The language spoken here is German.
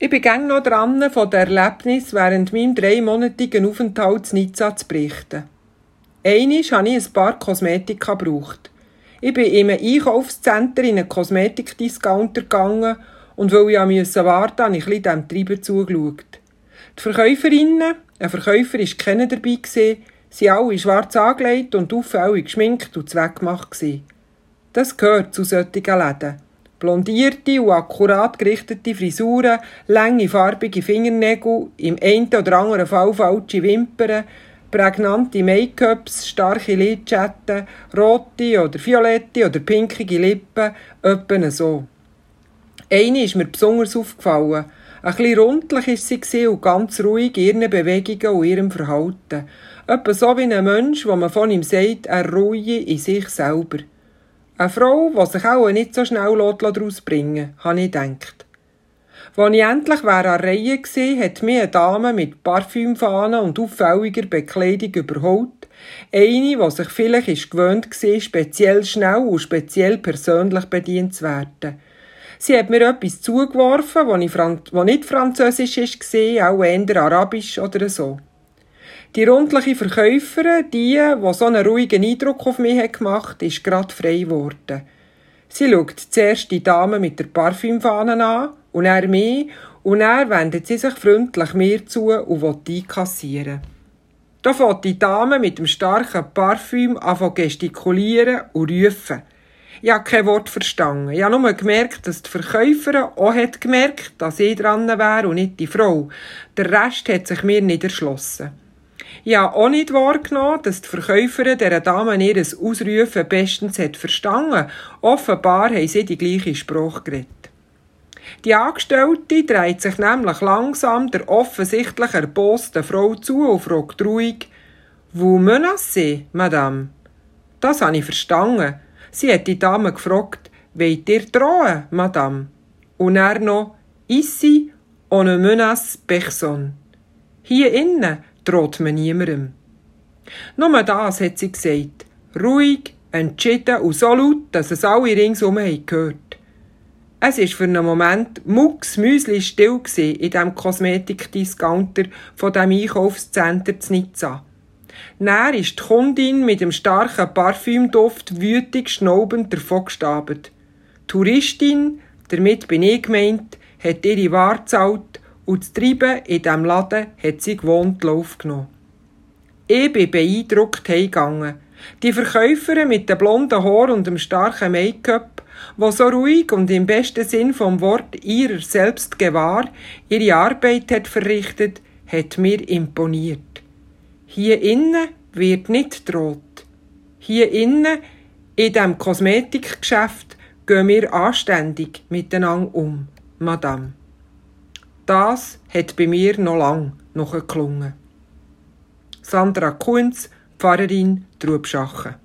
Ich bin noch dran, von den Erlebnissen während meinem dreimonatigen Aufenthalt in Nizza zu berichten. Einmal habe ich ein paar Kosmetika gebraucht. Ich bin in einem Einkaufszentrum in einen Kosmetikdiscounter gegangen und weil ich musste warten, habe ich dem Treiber zugeschaut. Die Verkäuferinnen, ein Verkäufer war keiner dabei, gewesen, sind alle schwarz angelegt und auffällig geschminkt und zweckgemacht. Das gehört zu solchen Läden. Blondierte und akkurat gerichtete Frisuren, lange farbige Fingernägel, im einen oder anderen Fall falsche Wimpern, prägnante Make-ups, starke Lidschatten, rote oder violette oder pinkige Lippen, etwa so. Eine ist mir besonders aufgefallen. Ein bisschen rundlich war sie und ganz ruhig in ihren Bewegungen und ihrem Verhalten. Etwa so wie ein Mensch, wo man von ihm sagt, er ruhe in sich selber. Eine Frau, die sich auch nicht so schnell daraus bringen lässt, habe ich gedacht. Als ich endlich an der Reihe war, hat mich eine Dame mit Parfümfahnen und auffälliger Bekleidung überholt. Eine, die sich vielleicht ist gewöhnt war, speziell schnell und speziell persönlich bedient zu werden. Sie hat mir etwas zugeworfen, das nicht Französisch war, auch eher Arabisch oder so. Die rundliche Verkäuferin, die, die so einen ruhigen Eindruck auf mich gemacht hat, ist gerade frei geworden. Sie schaut zuerst die Dame mit der Parfümfahne an und er mich und er wendet sie sich freundlich mir zu und will einkassieren. Da fängt die Dame mit dem starken Parfüm an gestikulieren und rufen. Ich habe kein Wort verstanden. Ich habe nur gemerkt, dass die Verkäuferin auch hat gemerkt, dass ich dran wäre und nicht die Frau. Der Rest hat sich mir nicht erschlossen. Ich habe auch nicht wahrgenommen, dass die Verkäuferin dieser Dame ihr Ausrufen bestens hat verstanden. Offenbar haben sie die gleiche Sprache geredet. Die Angestellte dreht sich nämlich langsam der offensichtlich erbosten Frau zu und fragt ruhig, «Vous menacez, Madame?» Das habe ich verstanden. Sie hat die Dame gefragt, «Wollt ihr drohen, Madame?» Und er noch, «Ici, on ne menace personne.» Hier innen droht man niemandem. Nur das hat sie gesagt. Ruhig, entschieden und so laut, dass es alle ringsum gehört. Es war für einen Moment mucks müsli still in diesem Kosmetikdiscounter von dem Einkaufszentrum zu Nizza. Dann ist die Kundin mit dem starken Parfümduft wütig schnaubend davongestabt. Die Touristin, damit bin ich gemeint, hat ihre Ware gezahlt und das Treiben in diesem Laden hat sie gewohnt Lauf genommen. Ich bin beeindruckt heimgegangen. Die Verkäuferin mit dem blonden Haar und dem starken Make-up, die so ruhig und im besten Sinn vom Wort ihrer selbst gewahr ihre Arbeit hat verrichtet, hat mir imponiert. Hier innen wird nicht droht. Hier innen, in dem Kosmetikgeschäft, gehen wir anständig miteinander um, Madame. Das hat bei mir noch lang noch geklungen. Sandra Kunz, Pfarrerin Trubschachen.